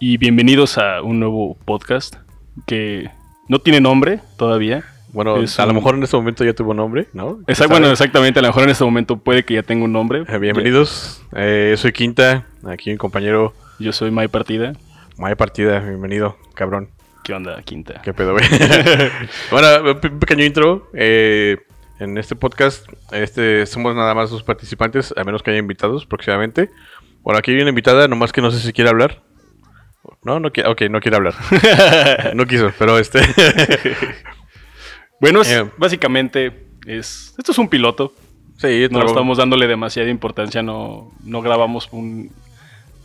y bienvenidos a un nuevo podcast que no tiene nombre todavía. Bueno, Es a lo un- mejor en este momento ya tuvo nombre, ¿no? Bueno, exactamente, a lo mejor en este momento puede que ya tenga un nombre. Eh, Bienvenidos, eh, soy Quinta, aquí mi compañero Yo soy May Partida. Maya Partida, bienvenido, cabrón. ¿Qué onda, Quinta? ¿Qué pedo, güey? bueno, un pequeño intro. eh, en este podcast, este, somos nada más dos participantes, a menos que haya invitados próximamente. Bueno, aquí hay una invitada, nomás que no sé si quiere hablar. No, no quiere, ok, no quiere hablar. no quiso, pero este... Bueno, es- Eh. básicamente es esto es un piloto. sí, No estamos dándole demasiada importancia, no, no grabamos un,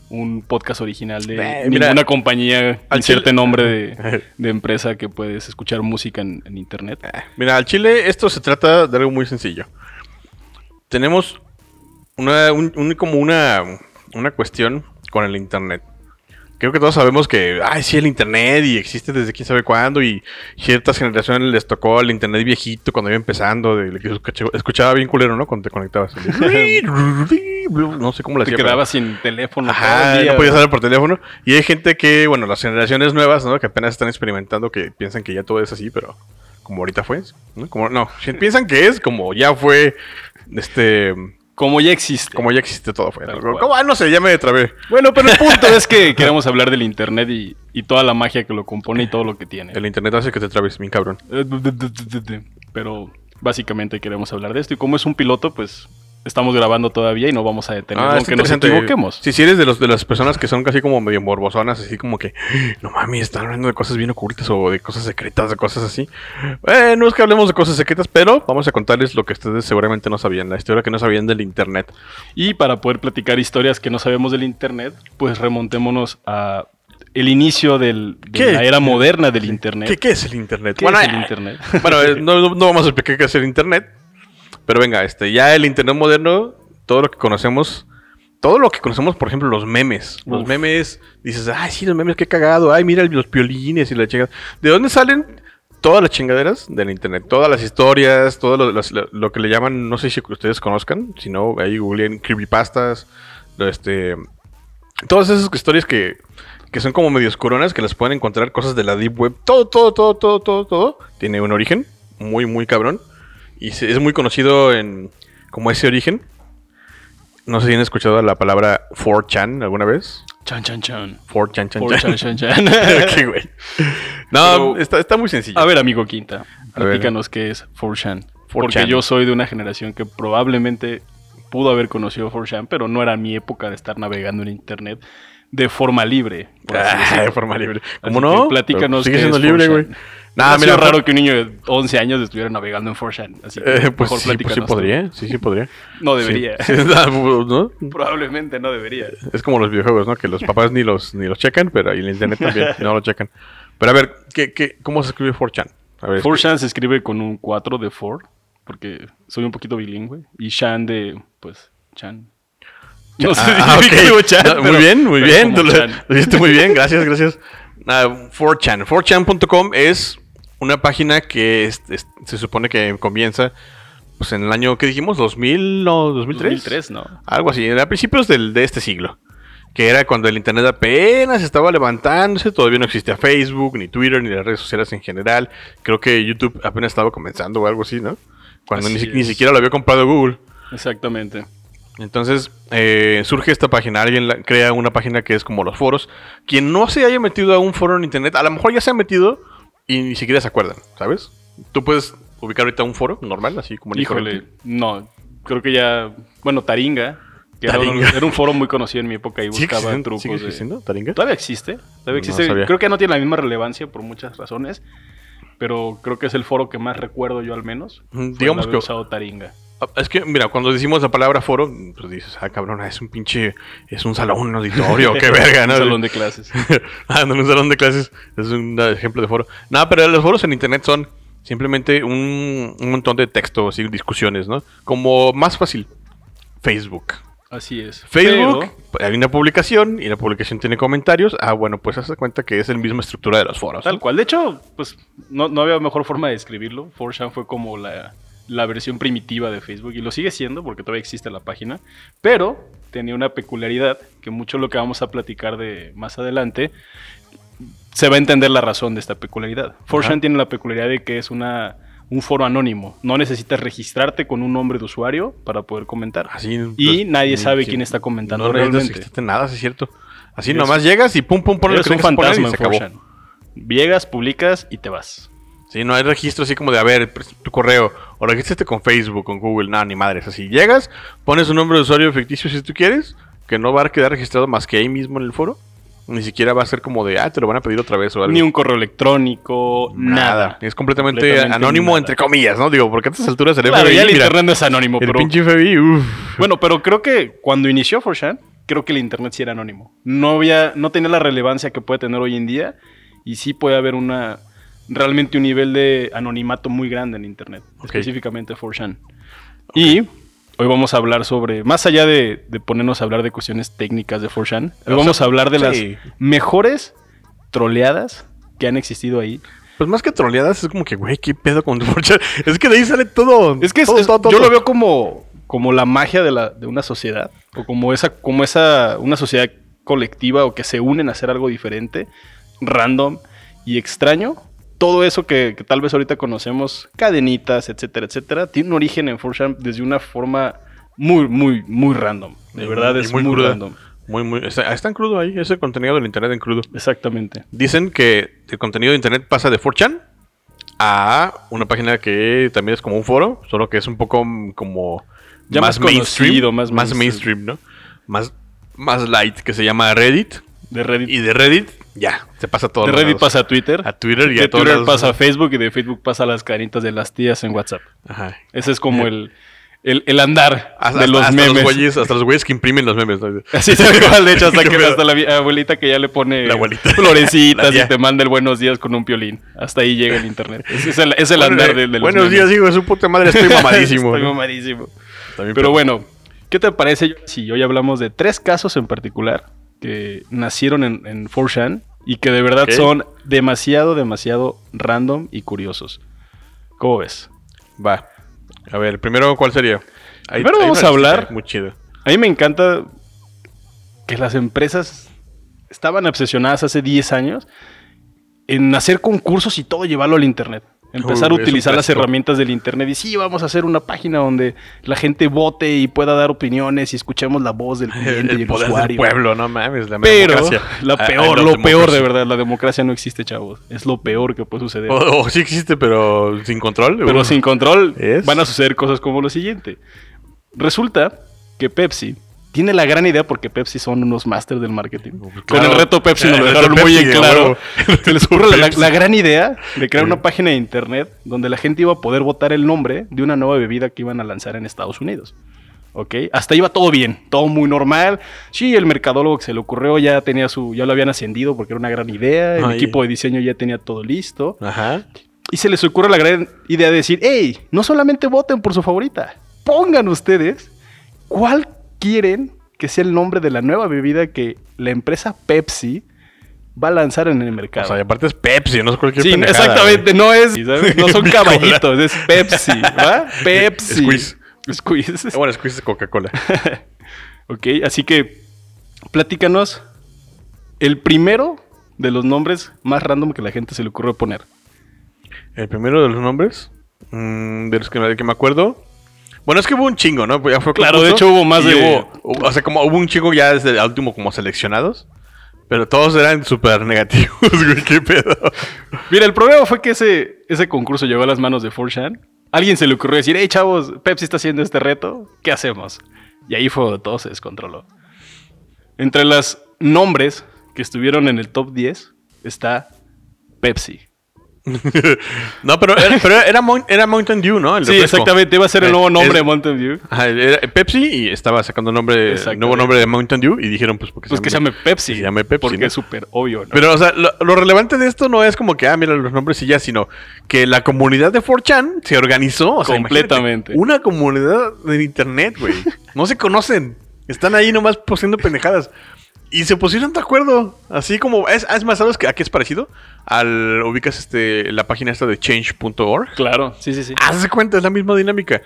un podcast original de Eh, mira, ninguna compañía, al chile- nombre de, de empresa que puedes escuchar música en, en internet. Mira, al Chile esto se trata de algo muy sencillo. Tenemos una, un- un- como una, una cuestión con el Internet. Creo que todos sabemos que, ay, sí, el Internet y existe desde quién sabe cuándo y ciertas generaciones les tocó el Internet viejito cuando iba empezando, de, que escuchaba, bien culero, ¿no? Cuando te conectabas. no sé cómo Te hacía. pero- quedabas sin teléfono. Ajá, día, no podías hablar por teléfono. Y hay gente que, bueno, las generaciones nuevas, ¿no? Que apenas están experimentando, que piensan que ya todo es así, pero como ahorita fue, ¿no? Como, no, piensan que es como ya fue, este, Como ya existe. como ya existe todo fue. Tal Como, ah, no sé, ya me trabé. Bueno, pero el punto es que queremos hablar del internet y, y toda la magia que lo compone y todo lo que tiene. El internet hace que te trabes, mi cabrón. Pero básicamente queremos hablar de esto. Y como es un piloto, pues estamos grabando todavía y no vamos a detener, Ah, aunque nos equivoquemos. Sí, si eres de los de las personas que son casi como medio morbosonas, así como que, no mames, están hablando de cosas bien ocultas o de cosas secretas, de cosas así. Eh, no es que hablemos de cosas secretas, pero vamos a contarles lo que ustedes seguramente no sabían, la historia que no sabían del internet. Y para poder platicar historias que no sabemos del internet, pues remontémonos a el inicio del, de ¿Qué? la era moderna del internet. ¿Qué, qué es el internet? ¿Qué Bueno, es el eh, internet? Bueno, eh, no- no vamos a explicar qué es el internet, pero venga, este, ya el internet moderno, todo lo que conocemos, todo lo que conocemos, por ejemplo, los memes. Los Uf. memes, dices, ay, sí, los memes, qué cagado, ay, mira los piolines y la chingada. ¿De dónde salen todas las chingaderas del internet? Todas las historias, todo lo, las- lo- lo que le llaman, no sé si ustedes conozcan, si no, ahí googleen creepypastas, este, todas esas historias que, que son como medio oscuronas, que las pueden encontrar cosas de la deep web. Todo, todo, todo, todo, todo, todo tiene un origen muy, muy cabrón. Y es muy conocido en como ese origen. No sé si han escuchado la palabra 4chan alguna vez. Chan, chan, chan. 4chan, chan, Por chan. chan, chan, chan. Ok, güey. No, Pero- está, está muy sencillo. A ver, amigo Quinta, platícanos qué es 4chan. Porque 4chan. yo soy de una generación que probablemente pudo haber conocido 4chan, pero no era mi época de estar navegando en internet de forma libre. por así Ah, de forma libre. ¿Cómo no? platícanos Sigue qué siendo es libre, 4chan. güey. Nah, mira, raro que un niño de 11 años estuviera navegando en 4chan. Así que Eh, mejor pues, sí, pues sí podría, sí, sí podría. No debería. Sí. ¿No? Probablemente no debería. Es como los videojuegos, ¿no? Que los papás ni los, ni los checan, pero y el internet también no lo checan. Pero a ver, ¿qué, qué, ¿cómo se escribe 4chan? A ver, 4chan se escribe con un 4 de 4, porque soy un poquito bilingüe. Y Chan de, pues, Chan. No sé Ah, si ok. digo Chan, Ah, muy pero- bien, muy bien. como Tú lo, hiciste muy bien, gracias, gracias. Ah, 4chan. 4chan.com es una página que es- es- se supone que comienza pues, en el año, ¿qué dijimos? ¿2000 o 2003? 2003, ¿no? Algo así, a principios del- de este siglo. Que era cuando el internet apenas estaba levantándose, todavía no existía Facebook, ni Twitter, ni las redes sociales en general. Creo que YouTube apenas estaba comenzando o algo así, ¿no? Cuando ni, Así ni siquiera lo había comprado Google. Exactamente. Entonces eh, surge esta página, alguien la- crea una página que es como los foros. Quien no se haya metido a un foro en internet, a lo mejor ya se ha metido y ni siquiera se acuerdan, ¿sabes? Tú puedes ubicar ahorita un foro normal, así como Híjole, no. Creo que ya. Bueno, Taringa. Que era un- Taringa. Era, un, foro muy conocido en mi época y ¿Sigue buscaba trucos. ¿Sigue de- existiendo, Taringa? Todavía existe. Todavía existe. creo que no tiene la misma relevancia por muchas razones. Pero creo que es el foro que más recuerdo yo al menos. Mm, digamos que- usado Taringa. Ah, Es que, mira, cuando decimos la palabra foro, pues dices, ah, cabrón, es un pinche, es un salón, un auditorio, qué verga, ¿no? Un salón de clases. ah, no, un salón de clases es un ejemplo de foro. Nada, pero los foros en internet son simplemente un, un montón de texto, así, discusiones, ¿no? Como más fácil, Facebook. Así es. Facebook, Pero, hay una publicación y la publicación tiene comentarios. Ah, bueno, pues haz de cuenta que es la misma estructura de los foros. tal ¿no? cual. De hecho, pues no, no había mejor forma de describirlo. 4chan fue como la, la versión primitiva de Facebook y lo sigue siendo porque todavía existe la página. Pero tenía una peculiaridad, que mucho lo que vamos a platicar de más adelante, se va a entender la razón de esta peculiaridad. 4chan tiene la peculiaridad de que es una, un foro anónimo. No necesitas registrarte con un nombre de usuario para poder comentar. Así, y pues, nadie sabe sí. quién está comentando No realmente. nada, es cierto. Así Eres- nomás llegas y pum, pum, pones un fantasma y en se acabó. 4chan. Llegas, publicas y te vas. Sí, no hay registro así como de, a ver, pres- tu correo, o regístrate con Facebook, con Google, nada, ni madres. Así llegas, pones un nombre de usuario ficticio si tú quieres, que no va a quedar registrado más que ahí mismo en el foro. Ni siquiera va a ser como de, ah, te lo van a pedir otra vez o algo. Ni un correo electrónico, nada. Es completamente, Completamente anónimo, nada. entre comillas, ¿no? Digo, porque a estas alturas el Claro, FBI, ya el mira, internet no es anónimo, el pero... pinche FBI, uff. Bueno, pero creo que cuando inició 4chan, creo que el internet sí era anónimo. No había, no tenía la relevancia que puede tener hoy en día y sí puede haber una realmente un nivel de anonimato muy grande en internet, específicamente 4chan. Y hoy vamos a hablar sobre, más allá de, de ponernos a hablar de cuestiones técnicas de 4chan, hoy O vamos sea, a hablar de sí. las mejores troleadas que han existido ahí. Pues más que troleadas, es como que, güey, ¿qué pedo con tu 4chan? Es que de ahí sale todo. Es que todo, es- todo, todo. yo lo veo como, como la magia de, la, de una sociedad. O como esa, como esa, una sociedad colectiva o que se unen a hacer algo diferente, random y extraño. Todo eso que, que tal vez ahorita conocemos, cadenitas, etcétera, etcétera, tiene un origen en 4chan desde una forma muy, muy, muy random. De verdad es muy, muy random. Muy, muy. Está, está en crudo ahí, ese contenido del internet en crudo. Exactamente. Dicen que el contenido de internet pasa de 4chan a una página que también es como un foro, solo que es un poco como Ya más conocido, más más mainstream, ¿no? Más, más light, que se llama Reddit. De Reddit. Y de Reddit, ya, se pasa todo. de Reddit pasa a Twitter. a Twitter y de a todos Twitter lados. pasa a Facebook y de Facebook pasa a las caritas de las tías en WhatsApp. Ajá. Ese es como el, el, el andar Hasta, de los hasta memes. güeyes, hasta los güeyes que imprimen los memes. ¿no? Así tal cual, de hecho, hasta que hasta la abuelita que ya le pone La abuelita. florecitas La y te manda el buenos días con un piolín. Hasta ahí llega el internet. Es, es el, es el Bueno, andar de, de los Buenos memes. días, hijo su puta madre, estoy mamadísimo. Estoy ¿no? mamadísimo. También Pero bueno, ¿qué te parece si hoy hablamos de tres casos en particular que nacieron en, en 4chan y que de verdad son demasiado, demasiado random y curiosos? ¿Cómo ves? Va. A ver, primero, ¿cuál sería? Primero vamos a hablar- Muy chido. A mí me encanta que las empresas estaban obsesionadas hace 10 años en hacer concursos y todo llevarlo al internet. Empezar Uy, a utilizar las herramientas del internet y sí, vamos a hacer una página donde la gente vote y pueda dar opiniones y escuchemos la voz del cliente El, y el poder del usuario. pueblo, no mames. La Pero democracia. la I peor, lo peor de verdad, la democracia no existe, chavos. Es lo peor que puede suceder. O, o sí existe, pero sin control. Pero sin control ¿Es? van a suceder cosas como lo siguiente. Resulta que Pepsi tiene la gran idea porque Pepsi son unos masters del marketing. Claro. Con el reto Pepsi nos lo dejaron muy en claro. Se les ocurre la, gran idea de crear una página de internet donde la gente iba a poder votar el nombre de una nueva bebida que iban a lanzar en Estados Unidos. ¿Ok? Hasta iba todo bien, todo muy normal. Sí, el mercadólogo que se le ocurrió ya tenía su, ya lo habían ascendido porque era una gran idea. El Ay. equipo de diseño ya tenía todo listo. Ajá. Y se les ocurre la gran idea de decir, hey, no solamente voten por su favorita, pongan ustedes cuál quieren que sea el nombre de la nueva bebida que la empresa Pepsi va a lanzar en el mercado. O sea, y aparte es Pepsi, no es cualquier sí, pendejada, exactamente, no es, ¿sabes? no son caballitos, es Pepsi, ¿va? Pepsi. Squeeze. Squeeze. güey. Bueno, Squeeze es Coca-Cola. Ok, así que platícanos el primero de los nombres más random que la gente se le ocurrió poner. El primero de los nombres, mm, de los que, de que me acuerdo. Bueno, es que hubo un chingo, ¿no? Ya fue Claro, de hecho hubo más de- hubo- o sea, como hubo un chingo ya desde el último como seleccionados. Pero todos eran súper negativos, güey. ¿Qué pedo? Mira, el problema fue que ese, ese concurso llegó a las manos de 4chan. Alguien se le ocurrió decir, hey chavos, Pepsi está haciendo este reto, ¿qué hacemos? Y ahí fue donde todo se descontroló. Entre los nombres que estuvieron en el top 10 está Pepsi. No, pero era, pero era, Mountain Dew, ¿no? El Sí, refresco. exactamente, iba a ser el Eh, nuevo nombre es- de Mountain Dew. Ajá, era Pepsi y estaba sacando nombre, nuevo nombre de Mountain Dew y dijeron, pues, porque Pues que se llame Pepsi. se llame Pepsi, Porque ¿no? es súper obvio, ¿no? Pero, o sea, lo, lo relevante de esto no es como que, ah, mira los nombres y ya, sino que la comunidad de 4chan se organizó. o sea, Completamente. Una comunidad de internet, güey. No se conocen. Están ahí nomás posando pendejadas. Y se pusieron de acuerdo. Así como. Es, es más, ¿sabes a qué es parecido? Al. Ubicas este, la página esta de change.org. Claro, sí, sí, sí. Haz de cuenta, es la misma dinámica.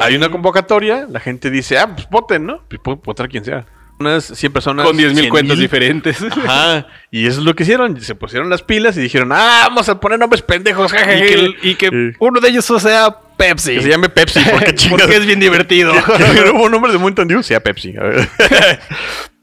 hay una convocatoria, la gente dice, ah, pues voten, ¿no? Pues votar quien sea. Unas 100 personas. Con 10.000 100,000. cuentas diferentes. Ajá. Y eso es lo que hicieron. Se pusieron las pilas y dijeron, ah, vamos a poner nombres pendejos, y que, y que Eh, uno de ellos sea Pepsi. que se llame Pepsi, porque es bien divertido. Que hubo un nombre de Mountain Dew, sea Pepsi. A ver.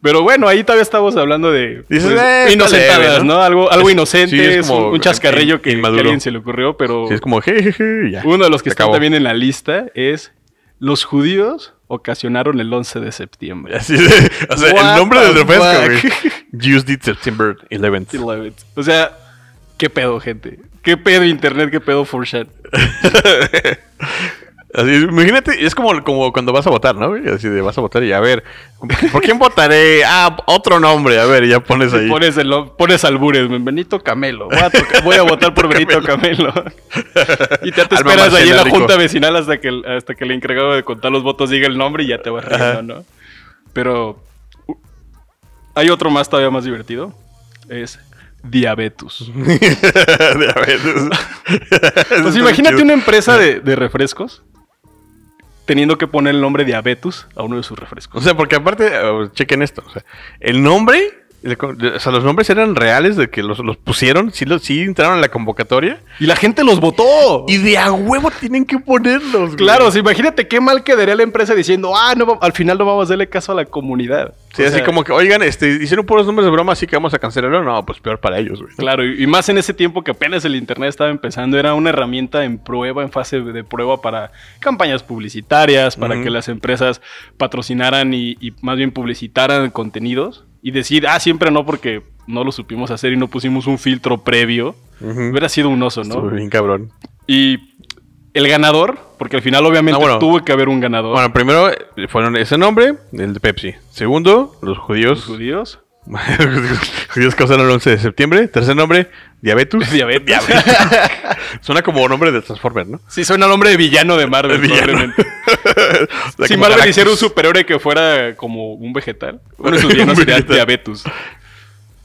Pero bueno, ahí todavía estamos hablando de Dices, pues, eh, está inocentadas, leve, ¿no? ¿no? Algo, algo Es- inocente, sí, es como un, un chascarrillo que, que a alguien se le ocurrió, pero Sí, es como, ya. uno de los que acabó. también en la lista es los judíos ocasionaron el 11 de septiembre. Así de- o sea, What el nombre del refresco. Used it September 11th. 11. O sea, ¿qué pedo, gente? ¿Qué pedo internet? ¿Qué pedo 4chan? Así, imagínate, es como, como cuando vas a votar, ¿no? Así de vas a votar y a ver, ¿por quién votaré? Ah, otro nombre, a ver, ya pones ahí. Pones, el, pones albures, Benito Camelo. Voy a, toca- voy a votar por Benito Camelo. y ya te esperas ahí en la junta vecinal hasta que, hasta que el encargado de contar los votos diga el nombre y ya te vas riendo. ¿no? Pero hay otro más todavía más divertido. Es diabetes. eso Pues imagínate una empresa de, de refrescos teniendo que poner el nombre diabetes a uno de sus O refrescos. sea, porque aparte, eh, chequen esto. O el nombre, o sea, los nombres eran reales de que los, los pusieron, sí, los, sí entraron en la convocatoria. Y la gente los votó. Y de a huevo tienen que ponerlos. güey. Claro, o sea, imagínate qué mal quedaría la empresa diciendo, ah, no, al final no vamos a darle caso a la comunidad. Sí, O así sea, como que, oigan, este, hicieron puros nombres de broma, así que vamos a cancelarlo. No, pues peor para ellos, güey. Claro, y, y más en ese tiempo que apenas el Internet estaba empezando, era una herramienta en prueba, en fase de prueba para campañas publicitarias, para que las empresas patrocinaran y, y más bien publicitaran contenidos. Y decir, ah, siempre no porque no lo supimos hacer y no pusimos un filtro previo. Hubiera sido un oso, ¿no? Estuvo bien cabrón. Y el ganador, porque al final obviamente Ah, bueno. tuvo que haber un ganador. Bueno, primero eh, fueron ese nombre, el de Pepsi. Segundo, los judíos. los judíos. judíos causaron el 11 de septiembre. Tercer nombre, Diabetes. Diabetes. Suena como nombre de Transformer, ¿no? Sí, suena nombre de villano de Marvel, De villano. probablemente. Sea, si Marvel hiciera un superhéroe que fuera como un vegetal, uno de sus villanos sería. Diabetes.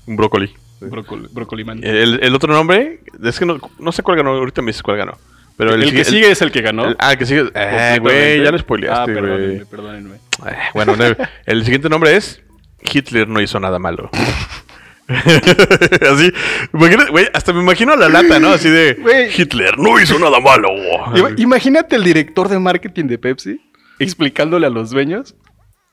Un brócoli. Brócoli, brócoli man. El, el otro nombre, es que no, no sé cuál ganó, ahorita me dices cuál ganó. Pero el, el, que sigue es el que ganó. ah, el que sigue. Eh, güey, ya lo spoileaste, Ah, güey. perdónenme, perdónenme. Eh, bueno, no, el siguiente nombre es Hitler no hizo nada malo. Así, imagínate, güey, hasta me imagino la lata, ¿no? Así de. Hitler no hizo nada malo. Ima- Imagínate el director de marketing de Pepsi explicándole a los dueños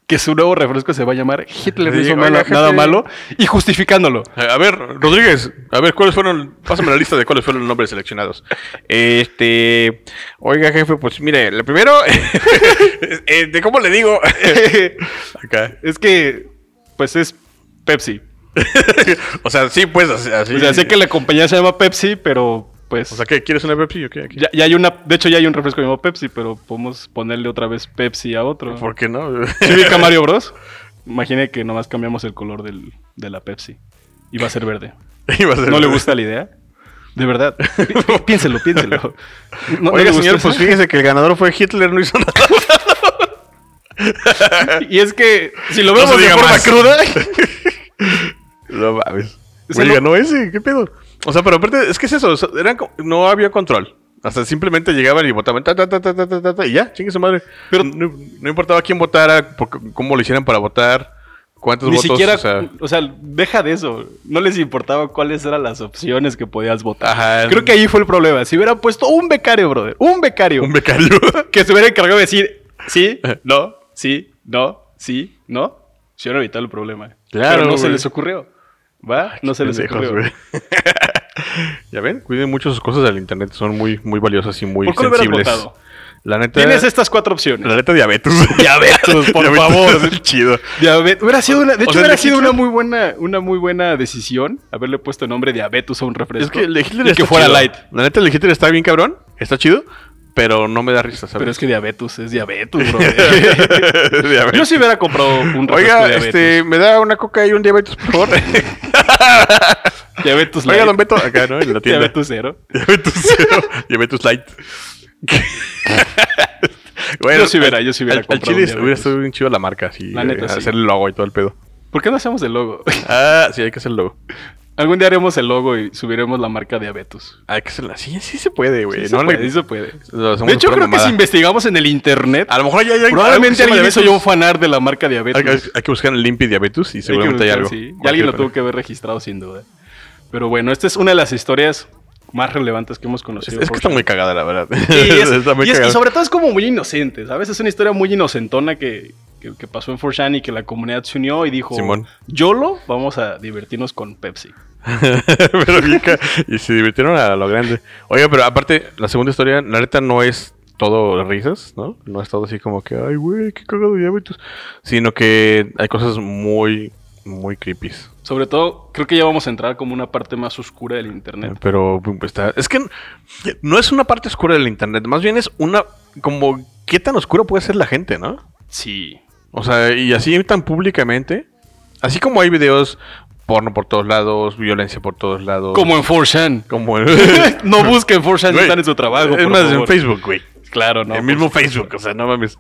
que su nuevo refresco se va a llamar Hitler no Sí, hizo nada, malo y justificándolo. A ver, Rodríguez, a ver, ¿cuáles fueron? Pásame la lista de cuáles fueron los nombres seleccionados. Este, oiga, jefe, pues mire, lo primero, eh, de cómo le digo, acá, es que, pues es Pepsi. o sea, sí, pues, así. O sea, sé que la compañía se llama Pepsi, pero pues... o sea, ¿qué quieres una Pepsi o qué? Ya, ya hay una... De hecho, ya hay un refresco llamado Pepsi, pero podemos ponerle otra vez Pepsi a otro. ¿Por qué no? ¿Sí ubica Mario Bros? Imagine que nomás cambiamos el color del- de la Pepsi. Y va a ser verde. Iba a ser- ¿No le gusta la idea? De verdad. Pi- pi- piénselo, piénselo. ¿No- no Oiga, gusta señor, pues fíjese que el ganador fue Hitler, no hizo nada. Y es que si lo No vemos de forma más. cruda... No mames. Güey, ganó ese, ¿qué pedo? O sea, pero aparte, es que es eso, o sea, no había control. Hasta simplemente llegaban y votaban ta, ta, ta, ta, ta, ta, y ya, chingue su madre. Pero no, importaba quién votara, cómo lo hicieran para votar, cuántos ni votos. Siquiera, o sea, deja de eso. No les importaba cuáles eran las opciones que podías votar. Ajá. Creo que ahí fue el problema. Si hubiera puesto un becario, brother, un becario. Un becario. que se hubiera encargado de decir sí, no, sí, no, sí, no, se hubiera evitado el problema. Claro. No se les ocurrió. ¿Va? No se les ocurrió. ya ven, cuiden mucho sus cosas del internet, son muy, muy valiosas y muy ¿Por hubieras sensibles. votado? La neta, Tienes estas cuatro opciones. la neta diabetes. Diabetes, por favor. es chido. Diabetes. Hubiera sido una, de O hecho, sea, hubiera sido Hitler- una muy buena, una muy buena decisión haberle puesto el nombre diabetes a un refresco. Es que el de Hitler y está que fuera chido. light. La neta, el de Hitler está bien cabrón, está chido, pero no me da risa, ¿sabes? Pero es que diabetes es diabetes, bro. Diabetes. Yo sí hubiera comprado un refresco Oiga, diabetes. este, me da una coca y un diabetes, por favor. Diabetes Oiga, light. don Beto, acá, ¿no? En la tienda. Diabetes cero. Cero. Diabetes light. Yo sí hubiera- yo sí hubiera al, al chile hubiera estado bien chido la marca, así. La neta, eh, sí. Hacer el logo y todo el pedo. ¿Por qué no hacemos el logo? Ah, sí, hay que hacer el logo. Algún día haremos el logo y subiremos la marca Diabetes. Hay que. Sí, sí se puede, güey. Sí se no puede, le- sí se puede. De hecho, creo que si investigamos en el internet, A lo mejor ya, ya probablemente algo alguien hizo ya un fanar de la marca Diabetes. Hay, hay- hay que buscar en Limpi Diabetes y seguramente hay, que algo. buscar, sí. Y alguien lo tuvo que haber registrado sin duda. Pero bueno, esta es una de las historias más relevantes que hemos conocido. es que está muy cagada, la verdad. Sí, es- está muy y, es- y sobre todo es como muy inocente, ¿sabes? Es una historia muy inocentona que, que, que pasó en 4chan y que la comunidad se unió y dijo, Simón. YOLO, vamos a divertirnos con Pepsi. pero bien y se divirtieron a lo grande. Oiga, pero aparte, la segunda historia, la neta no es todo risas, ¿no? No es todo así como que, ay, güey, qué cagado diabetes. Sino que hay cosas muy, muy creepy. Sobre todo, creo que ya vamos a entrar como una parte más oscura del internet. Pero pues, está. Es que no es una parte oscura del internet, más bien es una. Como, ¿qué tan oscura puede ser la gente, no? Sí. O sea, y así tan públicamente. Así como hay videos porno por todos lados, violencia por todos lados. Como en 4chan. Como en- no busquen 4chan si Güey, están en su trabajo. Es más, en favor. Facebook, güey. Claro, no. el mismo. Facebook, o sea, no mames.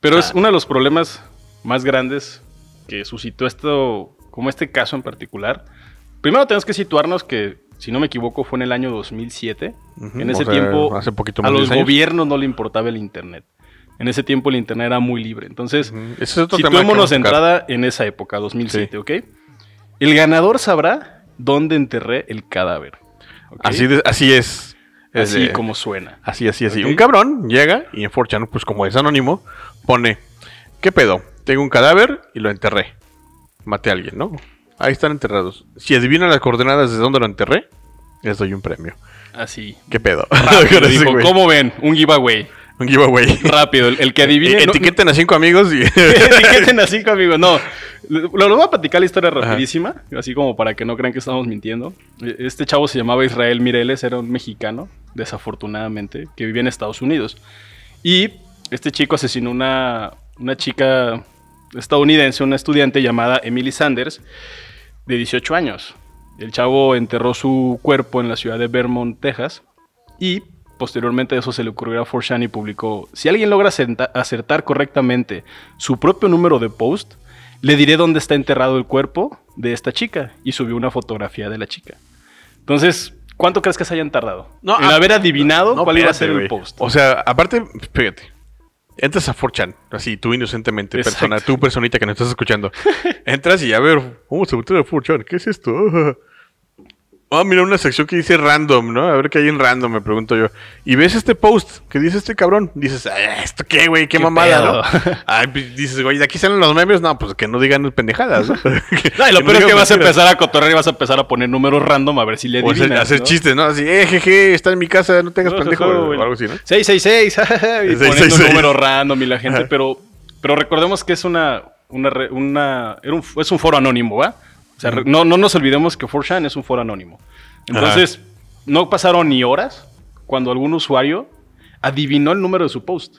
Pero es uno de los problemas más grandes que suscitó esto, como este caso en particular. Primero tenemos que situarnos que, si no me equivoco, fue en el año 2007. Ujú, en ese o sea, tiempo, hace poquito a más los 10 años. gobiernos no le importaba el Internet. En ese tiempo el Internet era muy libre. Entonces. Ese es otro situémonos de tocar. entrada en esa época, 2007, Sí. ¿ok? El ganador sabrá dónde enterré el cadáver. Así, de- así es. Así como suena. Así, así, así. Un cabrón llega y en 4chan, pues como es anónimo, pone, ¿qué pedo? Tengo un cadáver y lo enterré. Maté a alguien, ¿no? Ahí están enterrados. Si adivinan las coordenadas de dónde lo enterré, les doy un premio. Así. ¿Qué pedo? Rápido, dijo. ¿Cómo ven? Un giveaway. Un giveaway. Rápido, el, el que adivine. no- Etiqueten a cinco amigos y... Etiqueten a cinco amigos. No, lo, lo voy a platicar la historia rapidísima, así como para que no crean que estamos mintiendo. Este chavo se llamaba Israel Mireles, era un mexicano, desafortunadamente, que vivía en Estados Unidos. Y este chico asesinó una, una chica estadounidense, una estudiante llamada Emily Sanders, de 18 años. El chavo enterró su cuerpo en la ciudad de Vermont, Texas, y posteriormente a eso se le ocurrió a 4chan y publicó, si alguien logra acertar correctamente su propio número de post, le diré dónde está enterrado el cuerpo de esta chica, y subió una fotografía de la chica. Entonces, ¿cuánto crees que se hayan tardado? No, en ah, haber adivinado No, cuál iba a ser el post. O sea, aparte, fíjate. Entras a 4chan, así, tú inocentemente, Exacto. persona, tú personita que no estás escuchando. Entras y a ver, vamos a meter a 4chan, ¿qué es esto? Ah, mira una sección que dice random, ¿no? A ver qué hay en random, me pregunto yo. Y ves este post que dice este cabrón. Dices, "Ah, ¿esto qué, güey? ¿Qué, ¿Qué mamada, pedo? no? Ay, pues, dices, güey, de aquí salen los memes. No, pues que no digan pendejadas, ¿no? No, y lo no peor es que vas a empezar a cotorrear y vas a empezar a poner números random a ver si le O hacer, adivinas. hacer ¿no? chistes, ¿no? Así, eh, jeje, está en mi casa, no tengas pendejo. o algo así, ¿no? 666, y poniendo 666. un número random y la gente, pero, pero recordemos que es una, una, una era un- es un foro anónimo, ¿va? No, no nos olvidemos que 4chan es un foro anónimo. Entonces, no pasaron ni horas cuando algún usuario adivinó el número de su post.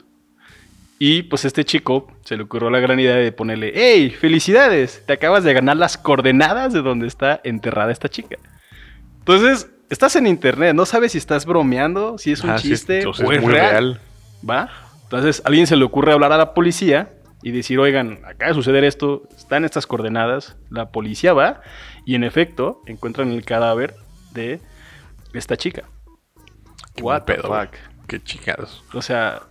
Y pues este chico se le ocurrió la gran idea de ponerle, hey, felicidades, te acabas de ganar las coordenadas de donde está enterrada esta chica. Entonces, estás en internet, no sabes si estás bromeando, si es un Ah, sí, chiste o es es muy real. real. ¿Va? Entonces, a alguien se le ocurre hablar a la policía y decir, oigan, acaba de suceder esto, están estas coordenadas. La policía va y en efecto encuentran el cadáver de esta chica. Qué What the pedo, fuck? Qué chingados. O sea,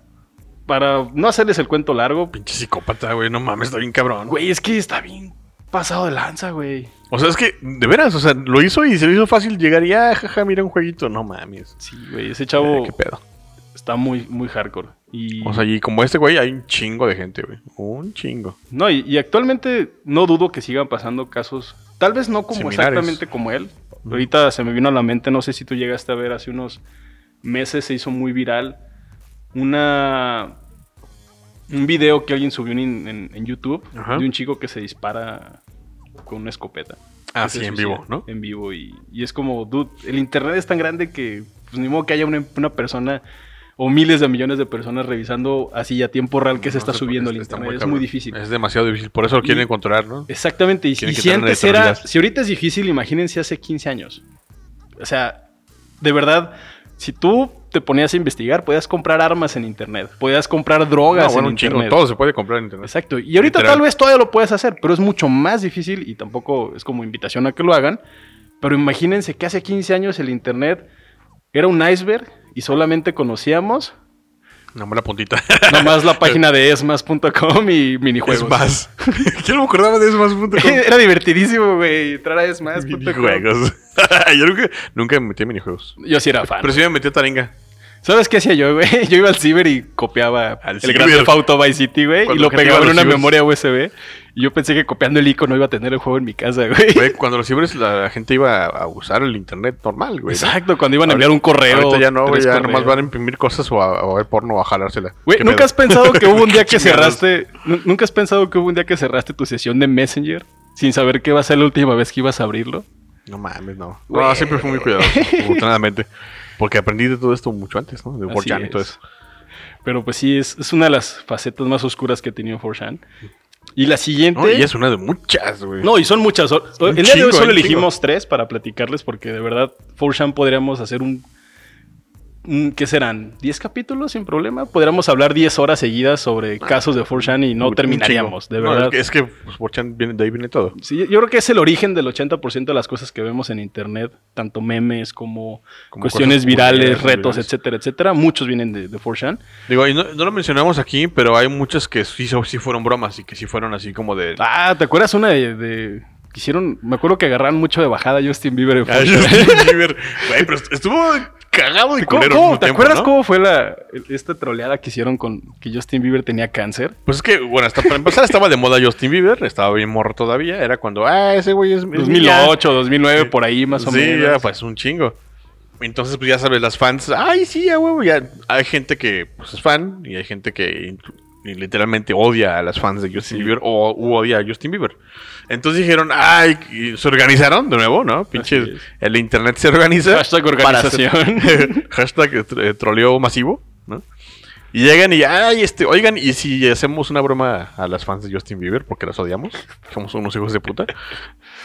para no hacerles el cuento largo, Pinche psicópata, güey. No mames, está bien cabrón. güey, es que está bien pasado de lanza, güey. O sea, es que, de veras, o sea, lo hizo y se le hizo fácil llegar y, ah, jaja, mira un jueguito. No mames. Sí, güey, ese chavo Eh, ¿Qué pedo? Está muy, muy hardcore. Y, O sea, y como este güey, hay un chingo de gente, güey. Un chingo. no, y, y actualmente no dudo que sigan pasando casos, tal vez no como exactamente como él. Ahorita se me vino a la mente, no sé si tú llegaste a ver hace unos meses, se hizo muy viral una un video que alguien subió en, en- en YouTube Ajá. de un chico que se dispara con una escopeta. Ah, sí, en vivo, ¿no? En vivo. Y, y es como, dude, el internet es tan grande que pues ni modo que haya una, una persona o miles de millones de personas revisando así a tiempo real que se No está se subiendo está internet. Es muy difícil. Es demasiado difícil. Por eso lo quieren Y- encontrar, ¿no? Exactamente. Y, si antes era, si ahorita es difícil, imagínense hace 15 años. O sea, de verdad, si tú te ponías a investigar, podías comprar armas en internet, podías comprar drogas No, bueno, en un chingo. internet. Todo se puede comprar en internet. Exacto. Y ahorita Literal. tal vez todavía lo puedes hacer, pero es mucho más difícil y tampoco es como invitación a que lo hagan. Pero imagínense que hace 15 años el internet era un iceberg y solamente conocíamos Nomás la puntita. nomás la página de esmas.com y minijuegos. Es más. Yo no me acordaba de esmas.com. Era divertidísimo, güey, entrar a esmas.com. Minijuegos. Yo nunca, nunca me metí en minijuegos. Yo sí era fan. Pero sí me metí a Taringa. ¿Sabes qué hacía yo, güey? Yo iba al ciber y copiaba Al el ciber. Grand Theft Auto Vice City, güey, y lo pegaba en una cibers. memoria USB. Y yo pensé que copiando el icono iba a tener el juego en mi casa, güey. Güey, cuando los cibers la gente iba a usar el internet normal, güey. ¿no? Exacto, cuando iban a enviar un correo. Ahorita ya no, güey. Ya correos. nomás van a imprimir cosas o a, o a ver porno o a jalársela. Güey, ¿Qué ¿nunca pedo? has pensado que hubo un día que cerraste... nu- ¿Nunca has pensado que hubo un día que cerraste tu sesión de Messenger sin saber qué va a ser la última vez que ibas a abrirlo? No mames, no. Güey. No, siempre fui muy cuidadoso, afortunadamente. Porque aprendí de todo esto mucho antes, ¿no? De Así 4chan y todo es. eso. Pero pues sí, es, es una de las facetas más oscuras que ha tenido 4chan. Y la siguiente... No, y es una de muchas, güey. No, y son muchas. El día de hoy solo chingo. elegimos tres para platicarles porque de verdad, 4chan podríamos hacer un- ¿Qué serán? ¿10 capítulos sin problema? Podríamos hablar 10 horas seguidas sobre casos de 4chan y no Un- terminaríamos, chingo. de No, verdad. es que, es que pues, 4chan viene, de ahí viene todo. Sí, yo creo que es el origen del 80% de las cosas que vemos en internet, tanto memes como, Como cuestiones virales, virales, retos, virales. etcétera, etcétera. Muchos vienen de, de 4chan. Digo, y no, no lo mencionamos aquí, pero hay muchas que sí, sí fueron bromas y que sí fueron así como de... Ah, ¿te acuerdas una de... de- hicieron, me acuerdo que agarraron mucho de bajada a Justin Bieber. en Ah, 4chan. Justin Bieber. Güey, pero estuvo cagado y ¿Cómo- culero. cómo- ¿Te tiempo, acuerdas ¿no? cómo fue la, esta troleada que hicieron con que Justin Bieber tenía cáncer? Pues es que, bueno, hasta para empezar estaba de moda Justin Bieber, estaba bien morro todavía, era cuando, ah, ese güey es... es 2008, 2009, por ahí más o sí, menos. ya, pues un chingo. Entonces, pues ya sabes, las fans, ay, sí, a huevo, ya. Hay gente que pues, es fan y hay gente que y literalmente odia a las fans de Justin Bieber o u odia a Justin Bieber. Entonces dijeron, ay, y se organizaron de nuevo, ¿no? Pinche, el internet se organiza. Hashtag hacer- organización. hashtag eh, troleo masivo, ¿no? Y llegan y, ay, este, oigan, y si hacemos una broma a las fans de Justin Bieber porque las odiamos, somos unos hijos de puta.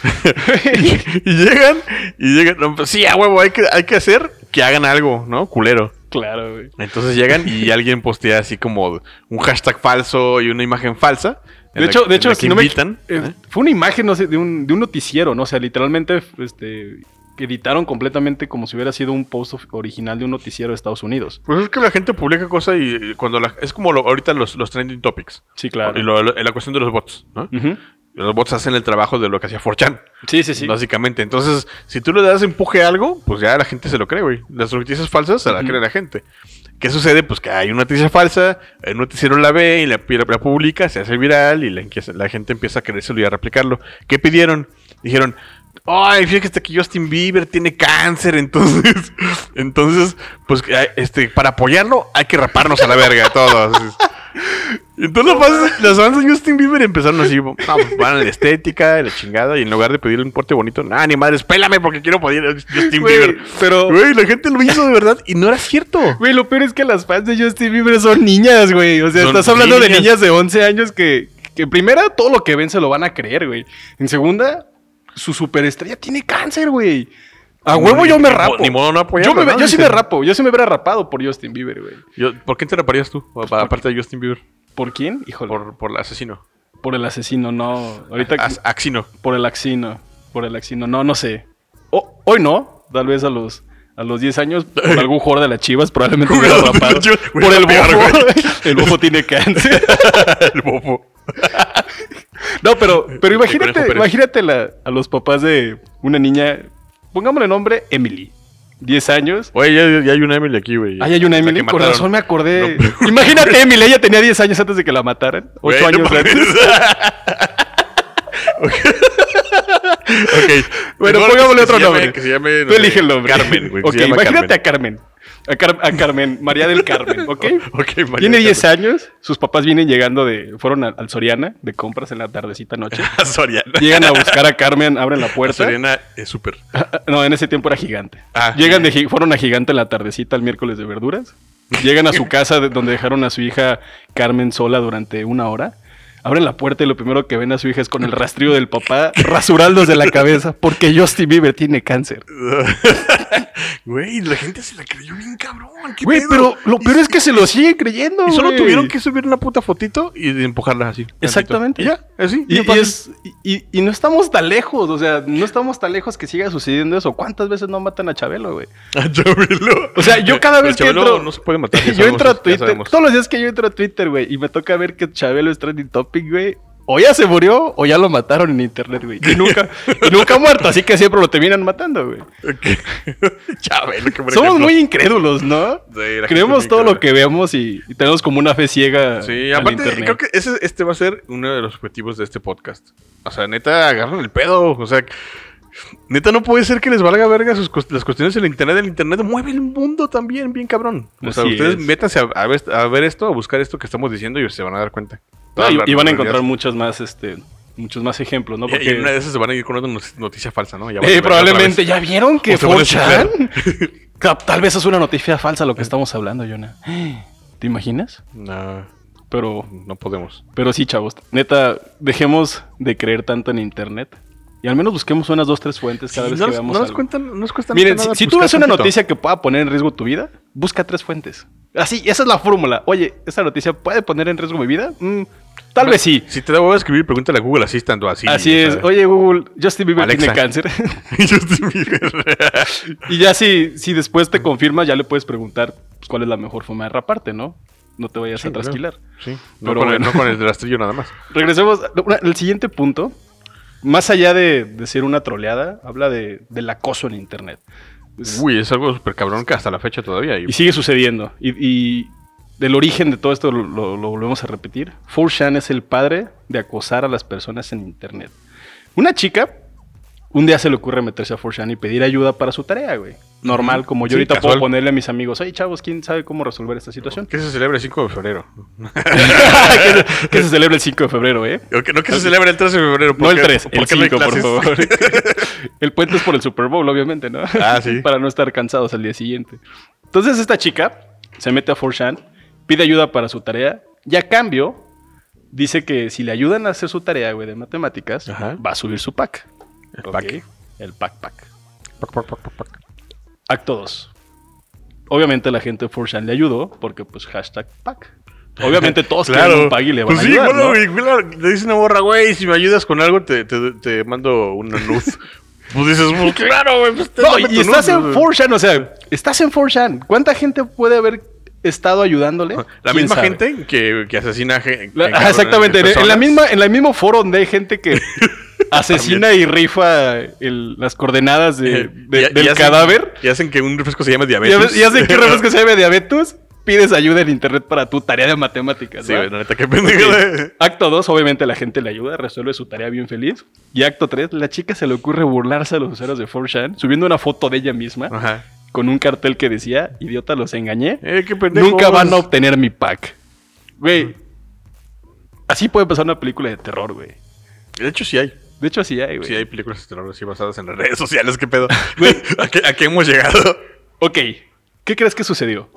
y, llegan, y llegan, no, pues sí, a huevo, hay que, hay que hacer que hagan algo, ¿no? Culero. Claro, güey. Entonces llegan y alguien postea así como un hashtag falso y una imagen falsa. De la- hecho, de en hecho, la si no me- eh, ¿eh? fue una imagen, no sé, de un, de un noticiero, ¿no? O sea, literalmente, este, editaron completamente como si hubiera sido un post original de un noticiero de Estados Unidos. Pues es que la gente publica cosas y cuando la, es como lo- ahorita los, los trending topics. Sí, claro. Y lo- lo- la cuestión de los bots, ¿no? Ujú. Los bots hacen el trabajo de lo que hacía 4chan. Sí, sí, sí. Básicamente. Entonces, si tú le das empuje a algo, pues ya la gente se lo cree, güey. Las noticias falsas se las cree la gente. ¿Qué sucede? Pues que hay una noticia falsa, el noticiero la ve y la, la- la publica, se hace viral y la gente empieza a creérselo y a replicarlo. ¿Qué pidieron? Dijeron, ay, fíjate que Justin Bieber tiene cáncer, entonces, entonces, pues, eh, este, para apoyarlo hay que raparnos a la verga todos. Entonces los fans, los fans de Justin Bieber empezaron así, pues van a la estética, la chingada, y en lugar de pedirle un porte bonito, nah, ni madre, espélame porque quiero pedir a Justin Bieber. pero- Güey, la gente lo hizo de verdad y no era cierto. Güey, lo peor es que las fans de Justin Bieber son niñas, güey. O sea, Son estás hablando de niñas. de 11 años que, que en primera todo lo que ven se lo van a creer, güey. En segunda, su superestrella tiene cáncer, güey. A huevo yo me rapo. ni modo no yo, apoyarlo, me- ¿no? yo sí me rapo. Yo sí me hubiera rapado por Justin Bieber, güey. Yo- ¿Por qué te raparías tú? Aparte de Justin Bieber. ¿Por quién? Híjole. Por, Por, por el asesino. el asesino, no. Ahorita As- Axino. por el axino. Por el axino, no, no sé. Hoy no. Tal vez a los, a los 10 años, por algún jugador de las chivas, probablemente hubiera Jugador de rapado. las Chivas, Por el bofo. El bofo tiene cáncer. el bofo. No, pero, pero imagínate, imagínate la- a los papás de una niña, pongámosle nombre Emily, 10 años. Oye, ya, ya hay una Emily aquí, güey. Ay, hay una Emily, con razón me acordé. No, Imagínate Emily, ella tenía 10 años antes de que la mataran. 8 Güey, no años mames. antes. ok. Bueno, pongámosle otro llame- nombre. Que se llame. no Tú elige el nombre. Carmen, güey. Ok, imagínate a Carmen. A, Car- a Carmen, María del Carmen, ¿ok? María Tiene del 10 años, sus papás vienen llegando de, fueron al, Soriana de compras en la tardecita noche. A Soriana. Llegan a buscar a Carmen, abren la puerta. Soriana es súper. No, en ese tiempo era gigante. Ah. Llegan de, fueron a gigante en la tardecita el miércoles de verduras. Llegan a su casa de- donde dejaron a su hija Carmen sola durante una hora. Abren la puerta y lo primero que ven a su hija es con el rastrillo del papá rasurándose la cabeza porque Justin Bieber tiene cáncer. Güey, la gente se la creyó bien cabrón. ¿qué Güey, pero lo peor es que se lo siguen creyendo, Y solo tuvieron que subir una puta fotito y empujarla así. Exactamente. Y ya, así. Y, es- no estamos tan lejos, o sea, no estamos tan lejos que siga sucediendo eso. ¿Cuántas veces no matan a Chabelo, güey? A Chabelo. O sea, yo cada vez que Chabelo entro- no se puede matar. yo entro a Twitter, todos los días que yo entro a Twitter, güey, y me toca ver que Chabelo es trending topic, güey. O ya se murió o ya lo mataron en internet, güey. Y nunca, y nunca ha muerto, así que siempre lo terminan matando, güey. Somos ejemplo. muy incrédulos, ¿no? Sí, Creemos todo lo que vemos y, y tenemos como una fe ciega Sí, al aparte, internet. creo que ese, este va a ser uno de los objetivos de este podcast. O sea, neta, agarran el pedo. O sea, neta, no puede ser que les valga verga sus las cuestiones del internet. El internet mueve el mundo también, bien cabrón. O sea, Así ustedes es. métanse a, a ver, a ver esto, a buscar esto que estamos diciendo y se van a dar cuenta. No, y, van a encontrar muchos más, este, muchos más ejemplos, ¿no? Y- Porque Y en una de esas se van a ir con una not- noticia falsa, ¿no? Ya Eh, probablemente, otra ¿ya vieron que O se van a 4chan? Ca- Tal vez es una noticia falsa lo que estamos hablando, Jonah. ¿Te imaginas? No, Pero, no podemos. pero sí, chavos. Neta, dejemos de creer tanto en internet. Y al menos busquemos unas dos, tres fuentes cada Sí, vez no que nos, veamos no nos algo. cuentan, no nos cuesta Miren, nada si, si tú ves una noticia que pueda poner en riesgo tu vida, busca tres fuentes. Así, esa es la fórmula. Oye, ¿esta noticia puede poner en riesgo mi vida? Mm, tal vez sí. Si te da huevo escribir, pregúntale a Google Assistant o así. Así es. Oye, Google, Justin Bieber Alexa. tiene cáncer. Justin Bieber. y ya si, si después te confirmas, ya le puedes preguntar pues, cuál es la mejor forma de raparte, ¿no? No te vayas Sí, a trasquilar. Sí, no, Pero con, el, no con el rastrillo nada más. Regresemos. El siguiente punto, más allá de, de ser una troleada, habla de, del acoso en Internet. Es- Uy, es algo súper cabrón que hasta la fecha todavía. Y, Y sigue sucediendo. Y, y del origen de todo esto lo, lo- lo volvemos a repetir. 4chan es el padre de acosar a las personas en Internet. Una chica, un día se le ocurre meterse a 4chan y pedir ayuda para su tarea, güey. Normal, como yo Sí, ahorita casual. puedo ponerle a mis amigos, oye, chavos, ¿quién sabe cómo resolver esta situación? que se celebra el 5 de febrero. que, se, que se celebra el 5 de febrero, ¿eh? Que- no que se celebra el 13 de febrero. No el porque- 3, el porque no hay 5, por favor. el puente es por el Super Bowl, obviamente, ¿no? Ah, sí. para no estar cansados al día siguiente. Entonces esta chica se mete a 4chan, pide ayuda para su tarea y a cambio dice que si le ayudan a hacer su tarea, güey, de matemáticas, Ajá. va a subir su pack. El Ok. pack. El pack pack. Pac, pac, pac, pac, pac. Acto 2. Obviamente la gente de 4chan le ayudó porque pues hashtag pack. Obviamente todos quieren un pack y le van Pues a sí, ayudar, bueno, ¿no? claro, le dice una borra, güey, si me ayudas con algo, te, te, te mando una luz. pues dices, pues claro, güey, pues No, y estás luz, en güey. 4chan, o sea, estás en 4chan. ¿Cuánta gente puede haber estado ayudándole? La ¿Quién misma sabe? gente que, que asesina a gen- La- en- ajá, exactamente, en, en la misma, en el mismo foro donde hay gente que asesina y rifa el- las coordenadas de- Eh, de- y- y del hacen- cadáver. Y hacen que un refresco se llame diabetes. y hacen que refresco se llame diabetes, pides ayuda en internet para tu tarea de matemáticas. Sí, la neta, qué pendejo. Ok. Acto 2, obviamente la gente le ayuda, resuelve su tarea bien feliz. Y acto 3, la chica se le ocurre burlarse a los usuarios de 4chan, subiendo una foto de ella misma Ajá. con un cartel que decía, idiota, los engañé. Eh, qué pendejo. Nunca van a obtener mi pack. Güey, así puede empezar una película de terror, güey. De hecho, sí hay. De hecho, así hay, güey. Sí hay películas de terror así basadas en las redes sociales. ¿Qué pedo? ¿A qué, a qué hemos llegado? Ok, ¿qué crees que sucedió?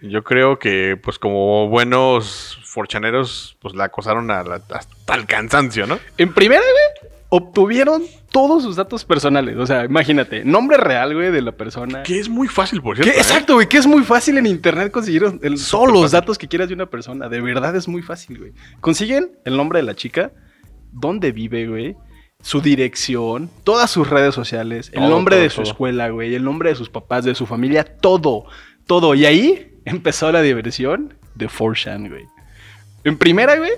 Yo creo que, pues, como buenos forchaneros, pues la acosaron a la- hasta el cansancio, ¿no? En primera, güey, obtuvieron todos sus datos personales. O sea, imagínate, nombre real, güey, de la persona. Que es muy fácil, por ¿Qué? cierto. ¿eh? Exacto, güey, que es muy fácil en internet conseguir el- todos los datos que quieras de una persona. De verdad es muy fácil, güey. Consiguen el nombre de la chica, dónde vive, güey, su dirección, todas sus redes sociales, el Todo, nombre todo, de su todo. escuela, güey, el nombre de sus papás, de su familia, todo, todo. Y ahí empezó la diversión de 4chan, güey. En primera, güey,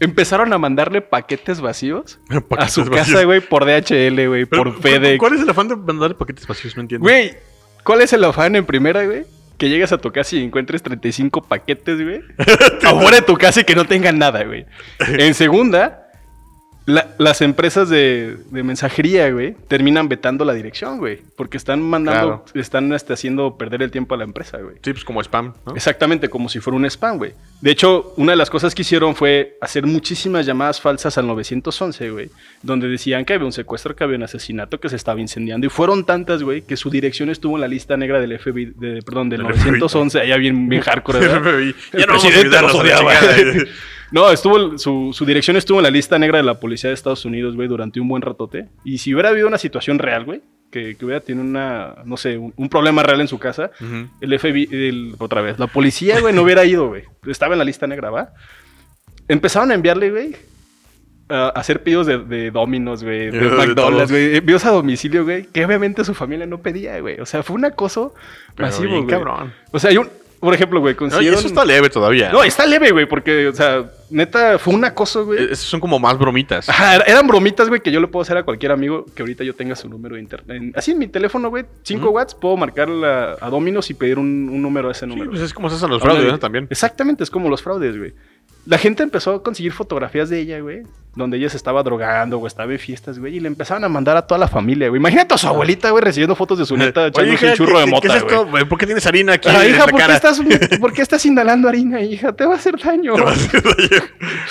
empezaron a mandarle paquetes vacíos a su vacíos. casa, güey, por DHL, güey, por ¿cu- FedEx. ¿Cuál es el afán de mandar paquetes vacíos? No entiendo. Güey, ¿cuál es el afán en primera, güey? Que llegas a tu casa y encuentres 35 paquetes, güey. afuera de tu casa y que no tengan nada, güey. En segunda, la- las empresas de, de mensajería, güey, terminan vetando la dirección, güey. Porque están mandando, Claro. están este, haciendo perder el tiempo a la empresa, güey. Sí, pues como spam, ¿no? Exactamente, como si fuera un spam, güey. De hecho, una de las cosas que hicieron fue hacer muchísimas llamadas falsas al 911, güey. Donde decían que había un secuestro, que había un asesinato, que se estaba incendiando. Y fueron tantas, güey, que su dirección estuvo en la lista negra del FBI, de- perdón, del Del 911. Allá bien, bien hardcore. FBI. El Ya no vamos a los odiaba. No, estuvo, su, su dirección estuvo en la lista negra de la policía de Estados Unidos, güey, durante un buen ratote. Y si hubiera habido una situación real, güey, que, que hubiera tenido una, no sé, un, un problema real en su casa, el FBI, el- otra vez, la policía, güey, no hubiera ido, güey. Estaba en la lista negra, ¿va? Empezaron a enviarle, güey, a hacer pedidos de, de Domino's, güey, de McDonald's, güey, envíos a domicilio, güey, que obviamente su familia no pedía, güey. O sea, fue un acoso Pero masivo, bien güey. cabrón. O sea, hay un, por ejemplo, güey, No, y consiguieron... eso está leve todavía. No, está leve, güey, porque, o sea, neta, fue un acoso, güey. Eh, Esos son como más bromitas. Ajá, er- eran bromitas, güey, que yo le puedo hacer a cualquier amigo que ahorita yo tenga su número de internet. Así en mi teléfono, güey, 5 Ujú. watts, puedo marcarle a, a Dominos y pedir un, un número a ese Sí, número. pues es como se hacen los fraudes, ¿no? También. Exactamente, es como los fraudes, güey. La gente empezó a conseguir fotografías de ella, güey, donde ella se estaba drogando o estaba en fiestas, güey, y le empezaban a mandar a toda la familia, güey. Imagínate a su abuelita, güey, recibiendo fotos de su neta echándose un churro ¿qué- de qué- ¿Qué mota, es esto? güey. ¿Por qué tienes harina aquí Ah, en hija, la ¿por qué, cara? estás, ¿por qué estás inhalando harina, hija? Te va a hacer daño. Te vas a hacer daño.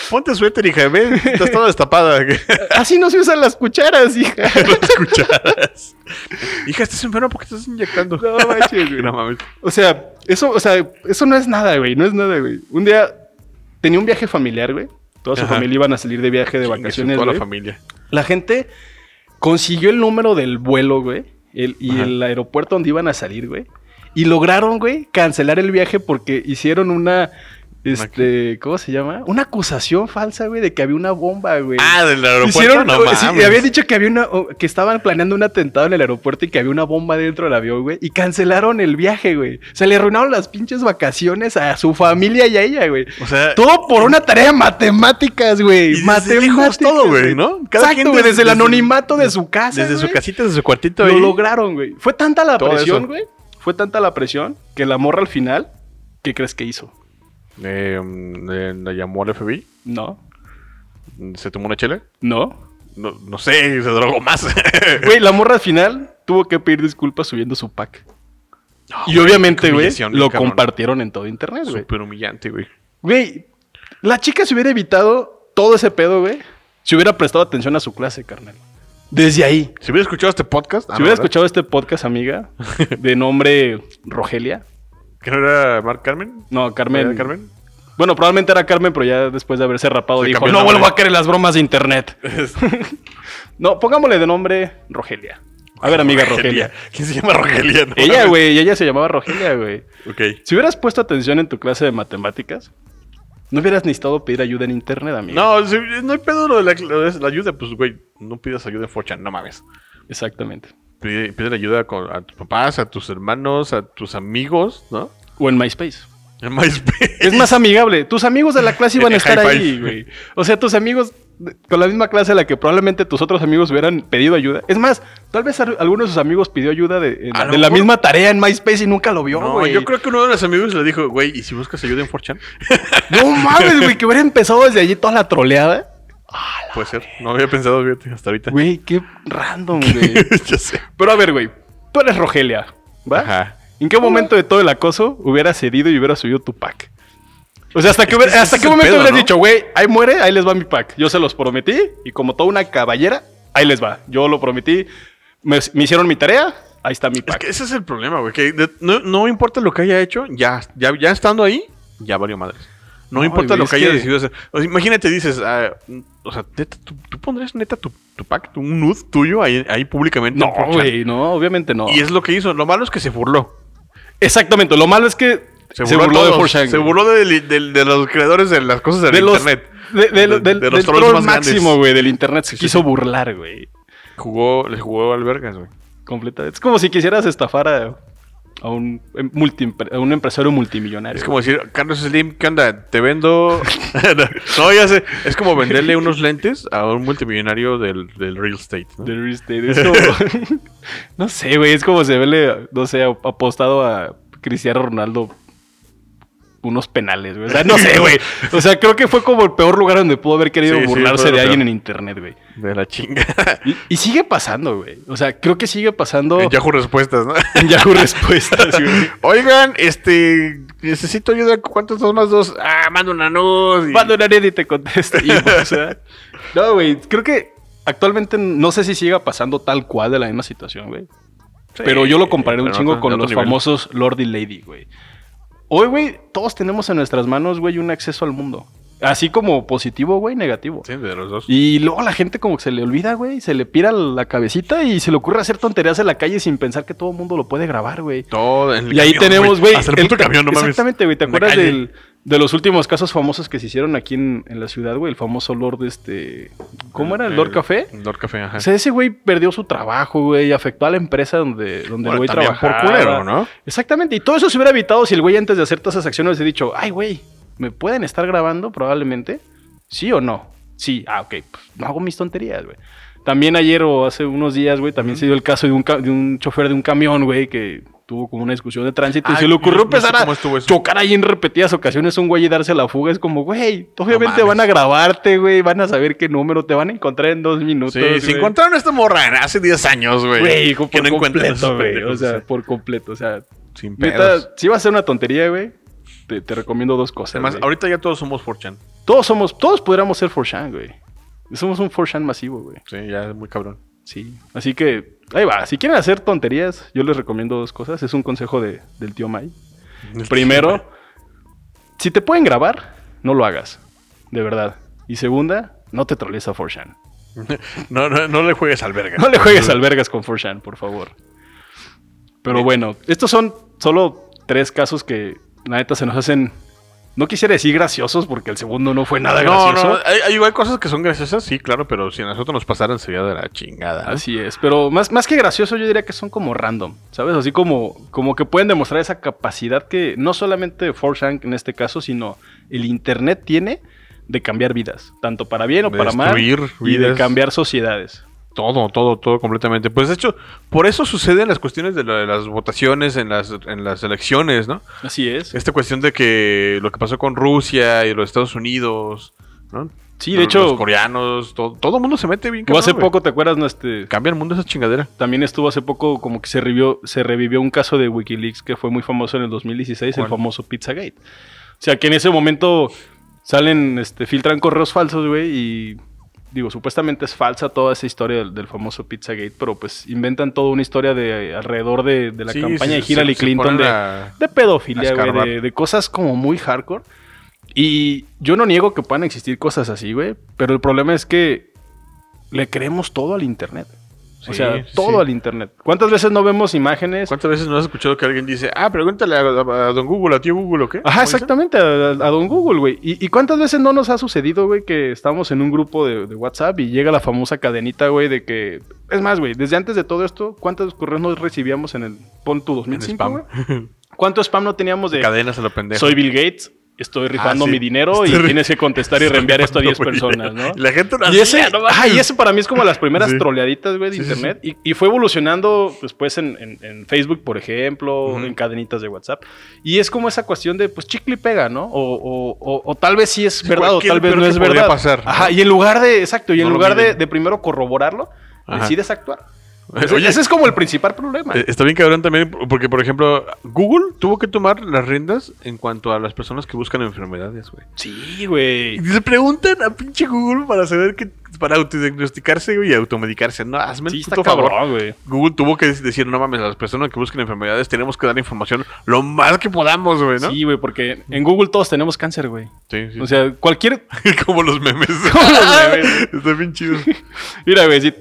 Ponte suéter, hija. Ve, estás toda destapada. Así no se usan las cucharas, hija. Las cucharas. hija, estás enferma porque estás inyectando. No manches, güey. No mames. O sea, eso, o sea, eso no es nada, güey. No es nada, güey. Un día tenía un viaje familiar, güey. Toda su Ajá. familia iban a salir de viaje de Chingue vacaciones, Toda la familia. La gente consiguió el número del vuelo, güey. el- y Ajá. el aeropuerto donde iban a salir, güey. Y lograron, güey, cancelar el viaje porque hicieron una. Este, ¿cómo se llama? Una acusación falsa, güey, de que había una bomba, güey. Ah, del aeropuerto. Hicieron, no sí, mames. habían dicho que había una, o- que estaban planeando un atentado en el aeropuerto y que había una bomba dentro del avión, güey, y cancelaron el viaje, güey. Se le arruinaron las pinches vacaciones a su familia y a ella, güey. O sea, Todo por una tarea de matemáticas, güey. Y Matemáticas, todo, güey, ¿no? Cada Exacto, güey, desde- desde el anonimato de su casa, desde su güey, casita, desde su cuartito Lo ahí. lograron, güey. Fue tanta la Todo presión, eso. güey. Fue tanta la presión que la morra al final, ¿qué crees que hizo? Eh, mm, eh, la llamó al FBI. No, ¿Se tomó una chela? no. No, no sé, se drogó más. Güey, la morra al final tuvo que pedir disculpas subiendo su pack. No, Y obviamente, güey, lo cabrón. compartieron en todo internet, güey. Súper humillante, güey. Güey, la chica se hubiera evitado todo ese pedo, güey. Si hubiera prestado atención a su clase, carnal. Desde ahí. Si hubiera escuchado este podcast. ah, si hubiera ¿verdad? escuchado este podcast, amiga, de nombre Rogelia. ¿Que no era Mark Carmen? No, Carmen. ¿Era Carmen? Bueno, probablemente era Carmen, pero ya después de haberse rapado Se dijo, no nombre". vuelvo a caer en las bromas de internet. no, pongámosle de nombre Rogelia. A ver, amiga Rogelia. ¿Quién se llama Rogelia? No Ella, güey, ella se llamaba Rogelia, güey. Ok. Si hubieras puesto atención en tu clase de matemáticas, no hubieras necesitado pedir ayuda en internet, amigo. No, si- no hay pedo lo de la, lo de la ayuda. Pues, güey, no pidas ayuda en Forchan, no mames. Exactamente. Pide, pide ayuda con- a tus papás, a tus hermanos, a tus amigos, ¿no? O en MySpace. En MySpace. Es más amigable. Tus amigos de la clase iban a estar ahí, güey. O sea, tus amigos con la misma clase a la que probablemente tus otros amigos hubieran pedido ayuda. Es más, tal vez al- alguno de sus amigos pidió ayuda de, la misma tarea en MySpace y nunca lo vio, No, güey. yo creo que uno de los amigos le dijo, güey, ¿y si buscas ayuda en Forchan? No mames, güey, que hubiera empezado desde allí toda la troleada. Puede ser. No había pensado, hasta ahorita. Güey, qué random, güey. ya sé. Pero a ver, güey, tú eres Rogelia, ¿va? Ajá. ¿En qué momento de todo el acoso hubieras cedido y hubieras subido tu pack? O sea, ¿hasta, Es qué, que hubiera- ese ¿hasta qué momento pedo, hubieras ¿no? dicho, güey, ahí muere, ahí les va mi pack? Yo se los prometí y como toda una caballera, ahí les va. Yo lo prometí, me, me hicieron mi tarea, ahí está mi Es pack. que ese es el problema, güey. Que de- no, no importa lo que haya hecho, ya, ya, ya estando ahí, ya valió madres. No, No, importa lo es que haya que- decidido hacer. O sea, imagínate, dices, ah, o sea, neta, ¿tú, tú pondrías neta tu, tu pack, tu, un nude tuyo ahí, ahí públicamente. No, en 4chan? güey, no, obviamente no. Y es lo que hizo. Lo malo es que se burló. Exactamente, lo malo es que Se burló, de de, 4chan, Se burló de, de- de los creadores de las cosas del de los, internet. de, los del trolls troll más grandes. máximo, güey, del internet. Se Sí, quiso sí. burlar, güey. Jugó, le jugó al vergas, güey. Completamente. Es como si quisieras estafar a, a un, em- multi- a un empresario multimillonario. Es como decir, Carlos Slim, ¿qué onda? Te vendo. no, ya sé. Es como venderle unos lentes a un multimillonario del, del real estate. ¿no? De real estate. Es como. no sé, güey. Es como se vele, no sé, apostado a Cristiano Ronaldo unos penales, güey. O sea, no sé, güey. O sea, creo que fue como el peor lugar donde pudo haber querido Sí, burlarse de alguien en internet, güey. De la chinga. Y, y sigue pasando, güey. O sea, creo que sigue pasando En Yahoo Respuestas, ¿no? en Yahoo Respuestas, güey. Oigan, este. Necesito ayuda. ¿Cuántos son más dos? Ah, manda una luz. y- Cuando nadie ni te contesta. Y, o sea, no, güey. Creo que actualmente no sé si siga pasando tal cual de la misma situación, güey. Sí, pero yo lo comparé un chingo con los nivel. famosos Lord y Lady, güey. Hoy, güey, todos tenemos en nuestras manos, güey, un acceso al mundo. Así como positivo, güey, negativo. Sí, de los dos. Y luego la gente como que se le olvida, güey, se le pira la cabecita y se le ocurre hacer tonterías en la calle sin pensar que todo el mundo lo puede grabar, güey. Todo en el Y ahí tenemos, güey. Hasta el puto camión, no. Exactamente, güey. ¿Te acuerdas del, de los últimos casos famosos que se hicieron aquí en, en la ciudad, güey? El famoso Lord, este. ¿Cómo era? ¿El Lord Café? Lord Café, ajá. O sea, ese güey perdió su trabajo, güey, afectó a la empresa donde, donde el güey trabajaba. por culero, ¿no? Exactamente, y todo eso se hubiera evitado si el güey antes de hacer todas esas acciones hubiese dicho, ay, güey, ¿me pueden estar grabando probablemente? ¿Sí o no? Sí, ah, ok, pues no hago mis tonterías, güey. También ayer o hace unos días, güey, también se dio el caso de un, de un chofer de un camión, güey, que tuvo como una discusión de tránsito y Ay, se le ocurrió no- no sé empezar a chocar ahí en repetidas ocasiones un güey y darse la fuga. Es como, güey, obviamente van a grabarte, güey, van a saber qué número te van a encontrar en dos minutos. Sí, güey. encontraron a esta morra hace 10 años, güey. Güey, por que no completo, güey. O sea, por completo. O sea, sin neta, pedos. si va a ser una tontería, güey, te, te recomiendo dos cosas. Además, güey. ahorita ya todos somos 4chan. Todos somos, todos podríamos ser 4chan, güey. Somos un 4chan masivo, güey. Sí, ya es muy cabrón. Sí. Así que, ahí va. Si quieren hacer tonterías, yo les recomiendo dos cosas. Es un consejo de- del tío Mai. Primero, si te pueden grabar, no lo hagas. De verdad. Y segunda, no te trolees a 4chan. No, no, no le juegues al verga. No le juegues al vergas con 4chan, por favor. Pero bueno, estos son solo tres casos que la neta se nos hacen. No quisiera decir graciosos porque el segundo no fue nada No, gracioso. no, hay, hay- hay cosas que son graciosas, sí, claro, pero si a nosotros nos pasaran sería de la chingada. ¿no? Así es, pero más, más que gracioso yo diría que son como random, ¿sabes? Así como, como que pueden demostrar esa capacidad que no solamente 4chan en este caso, sino el Internet tiene de cambiar vidas, tanto para bien o para mal, y de cambiar sociedades. Todo, todo, todo completamente. Pues de hecho, por eso suceden las cuestiones de, las votaciones en las, en las elecciones, ¿no? Así es. Esta cuestión de que lo que pasó con Rusia y los Estados Unidos, ¿no? Sí, de Los- hecho, Los coreanos, todo, todo el mundo se mete bien. cabrón, hace poco, ¿te acuerdas? No, este, Cambia el mundo esa chingadera. También estuvo hace poco como que se revivió, se revivió un caso de Wikileaks que fue muy famoso en el 2016, ¿Cuál? el famoso Pizzagate. O sea, que en ese momento salen, este, filtran correos falsos, güey, y digo, supuestamente es falsa toda esa historia del, del famoso Pizzagate, pero pues inventan toda una historia de alrededor de, de la Sí, campaña de Hillary se- Clinton de, a- de pedofilia, güey, de cosas como muy hardcore. Y yo no niego que puedan existir cosas así, güey, pero el problema es que le creemos todo al internet. O sea, todo sí. al internet. ¿Cuántas veces no vemos imágenes? ¿Cuántas veces no has escuchado que alguien dice, ah, pregúntale a, a- a don Google, a tío Google o qué? Ajá, exactamente, a, a don Google, güey. ¿Y, y cuántas veces no nos ha sucedido, güey, que estamos en un grupo de, de WhatsApp y llega la famosa cadenita, güey, de que... Es más, güey, desde antes de todo esto, ¿cuántos correos nos recibíamos en el... Pon tu En 2005, spam. güey? ¿Cuánto spam no teníamos de... Cadenas a lo pendejo. Soy Bill Gates, estoy rifando Ah, sí. mi dinero y tienes que contestar y reenviar esto a 10 Muy personas. ¿no? Y la gente lo Y ese, no y ese para mí es como las primeras Sí. troleaditas, güey, de Sí, internet. Y, y fue evolucionando después en, en- en Facebook, por ejemplo, en cadenitas de WhatsApp. Y es como esa cuestión de, pues, chicle y pega, ¿no? O, o- o- o tal vez sí es verdad o tal vez no es verdad. pasar, ¿no? Ajá, y en lugar de, exacto, y en No lugar de, primero corroborarlo, Ajá. decides actuar. Oye, ese es como el principal problema. Eh, Está bien cabrón también, porque por ejemplo, Google tuvo que tomar las riendas en cuanto a las personas que buscan enfermedades, güey. sí, güey. Y se preguntan a pinche Google para saber que, para autodiagnosticarse güey, y automedicarse. No, hazme Sí, el está puto favor. Google tuvo que decir, no mames, a las personas que buscan enfermedades tenemos que dar información lo más que podamos, güey, ¿no? Sí, güey, porque en Google todos tenemos cáncer, güey. Sí, sí. O sea, cualquier como los memes. Como los memes. Está bien chido. Mira, güey, si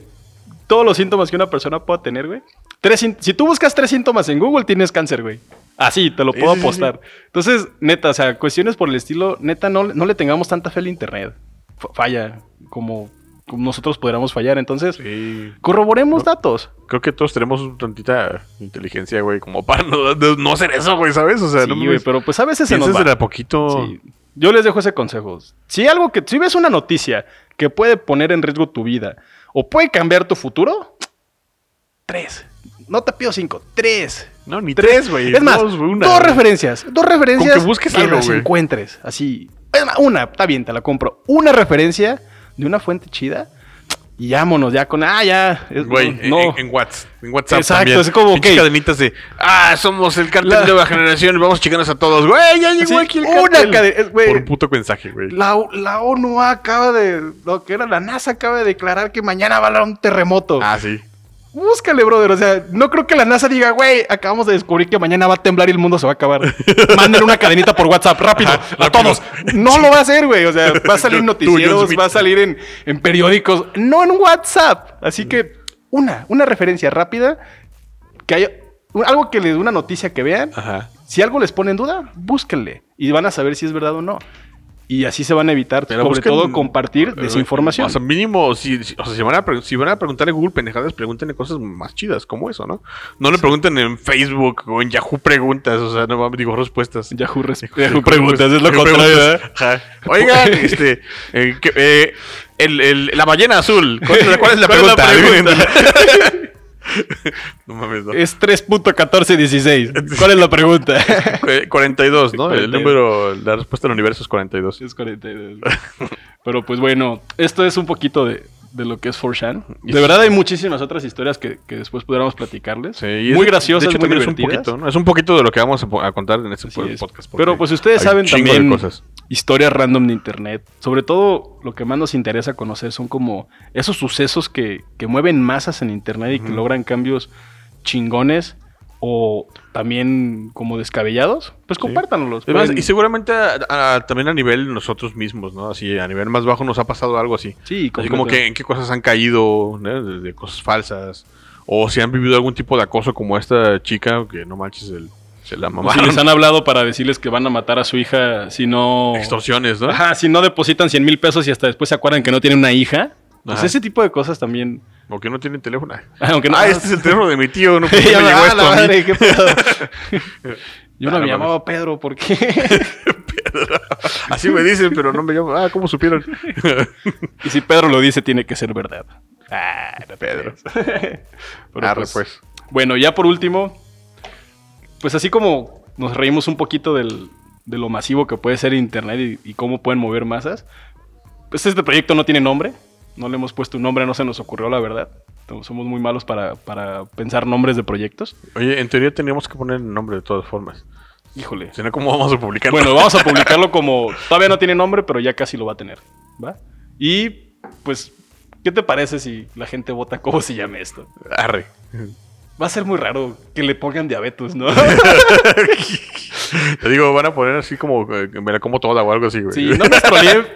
todos los síntomas que una persona pueda tener, güey. Tres, si tú buscas tres síntomas en Google, tienes cáncer, güey. Así, te lo Sí, puedo sí, sí, apostar. Entonces, neta, o sea, cuestiones por el estilo, neta, no, no le tengamos tanta fe al internet. F- falla, como, nosotros podríamos fallar. Entonces, Sí. corroboremos datos. Creo que todos tenemos un tantita inteligencia, güey, como para no, no- hacer eso, güey, ¿sabes? O sea, Sí, no güey, pero pues a veces se nos va. a poquito. Sí. Yo les dejo ese consejo. Si algo que, si ves una noticia que puede poner en riesgo tu vida o puede cambiar tu futuro, tres. No te pido cinco, tres. No, ni tres, güey. Es más, dos, una, dos güey. referencias. Dos referencias Con que busques algo, las encuentres. Así. Es más, una, está bien, te la compro. Una referencia de una fuente chida. Y vámonos ya con. Ah, ya. es- Güey, no. en, en Whats- en WhatsApp. Exacto, también. es como, Pinches ok. cadenitas de. Ah, somos el cartel La- de nueva generación. Vamos a chicarnos a todos. Güey, ya llegó Sí, aquí el una cartel. cade- es- güey. Por un puto mensaje, güey. La, la ONU acaba de. Lo que era la NASA acaba de declarar que mañana va a haber un terremoto. Ah, sí. Búscale, brother. O sea, no creo que la NASA diga, güey, acabamos de descubrir que mañana va a temblar y el mundo se va a acabar. Mándenle una cadenita por WhatsApp, rápido, Ajá, a rápido. todos. No lo va a hacer, güey. O sea, va a salir en noticieros, va a salir en, en periódicos, no en WhatsApp. Así que, una, una referencia rápida, que haya algo que les dé una noticia que vean. Ajá. Si algo les pone en duda, búsquenle y van a saber si es verdad o no. Y así se van a evitar, Pero sobre busquen- todo, compartir Eh, desinformación. O sea, mínimo, si, si- o sea, si van, a si van a preguntar en Google pendejadas, pregúntenle cosas más chidas, como eso, ¿no? No le pregunten en Facebook o en Yahoo Preguntas, o sea, no digo respuestas. Yahoo, Yahoo Yahoo preguntas, es lo Yahoo contrario. ¿verdad? Ajá. Oigan, este, eh, que- eh, el, el- la ballena azul, ¿cuál es la, cuál es la ¿Cuál es la pregunta? no mames, no. Es 3.1416. ¿Cuál es la pregunta? Eh, 42, ¿no? El 42. número, la respuesta del universo es 42. es 42. Pero pues bueno, esto es un poquito de, de lo que es 4chan. Y De verdad hay muchísimas otras historias que, que después pudiéramos platicarles. Sí, y es- muy graciosas, de hecho, muy también es un poquito, ¿no? Es un poquito de lo que vamos a, contar en este Así podcast. Pero pues ustedes saben de también cosas. Historias random de internet. Sobre todo lo que más nos interesa conocer son como esos sucesos que, que mueven masas en internet y que logran cambios chingones o también como descabellados. Pues compártanlos. Además, pueden- y seguramente a- a- también a nivel nosotros mismos, ¿no? Así, a nivel más bajo nos ha pasado algo así. Sí, Así como que en qué cosas han caído, ¿no? de, de cosas falsas. O si han vivido algún tipo de acoso como esta chica, que no manches, el, se la O si mamaron. les han hablado para decirles que van a matar a su hija si no... Extorsiones, ¿no? Ajá, si no depositan 100 mil pesos y hasta después se acuerdan que no tienen una hija. Pues Ajá. ese tipo de cosas también... O que no tienen teléfono. Aunque no, ah, este es el teléfono de mi tío, no ¿por qué Ya me llegó ah, esto la a mí? madre, qué pedo. Yo Ah, no no me llamaba Pedro, ¿por qué? Así me dicen, pero no me llamo. Ah, ¿cómo supieron? y si Pedro lo dice, tiene que ser verdad. Ah, no Pedro. Pero pues, pues. Bueno, ya por último, pues así como nos reímos un poquito del- de lo masivo que puede ser Internet y, y cómo pueden mover masas, pues este proyecto no tiene nombre. No le hemos puesto un nombre, no se nos ocurrió, la verdad. Somos muy malos para, para pensar nombres de proyectos. Oye, en teoría teníamos que poner el nombre de todas formas. Híjole. Si no, ¿cómo vamos a publicar? Bueno, vamos a publicarlo como. Todavía no tiene nombre, pero ya casi lo va a tener. ¿Va? Y pues, ¿qué te parece si la gente vota cómo se llame esto? Arre. Va a ser muy raro que le pongan diabetes, ¿no? Te digo, van a poner así como eh, me la como toda o algo así, güey. Si no nos troleen.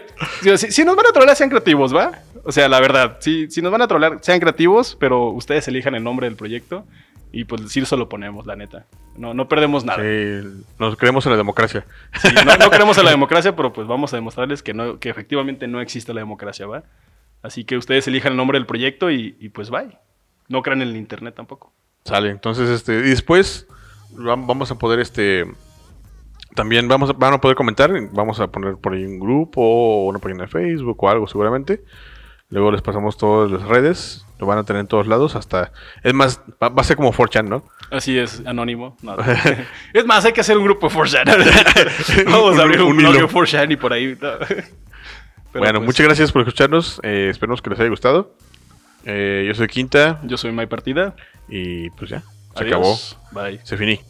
Si, si- si nos van a trolear, sean creativos, ¿va? O sea, la verdad. Si, si nos van a trolear, sean creativos, pero ustedes elijan el nombre del proyecto. Y pues sí se lo ponemos, la neta. No, no perdemos nada. Sí, nos creemos en la democracia. Sí, no, no queremos a la democracia, pero pues vamos a demostrarles que, no, que efectivamente no existe la democracia, ¿va? Así que ustedes elijan el nombre del proyecto y, y pues bye. No crean en el internet tampoco. Sale, entonces, este, y después vam- vamos a poder, este, también vamos a, van a poder comentar, vamos a poner por ahí un grupo o una página de Facebook o algo seguramente. Luego les pasamos todas las redes, lo van a tener en todos lados, hasta, es más, va, va a ser como 4chan, ¿no? Así es, anónimo. No, es más, hay que hacer un grupo de 4chan. Vamos a abrir un, Un blog hilo. de 4chan y por ahí. no. Bueno, pues, muchas gracias por escucharnos, eh, esperemos que les haya gustado. Eh, yo soy Quinta. Yo soy My Partida. Y pues ya. Se acabó. Bye. Se finí.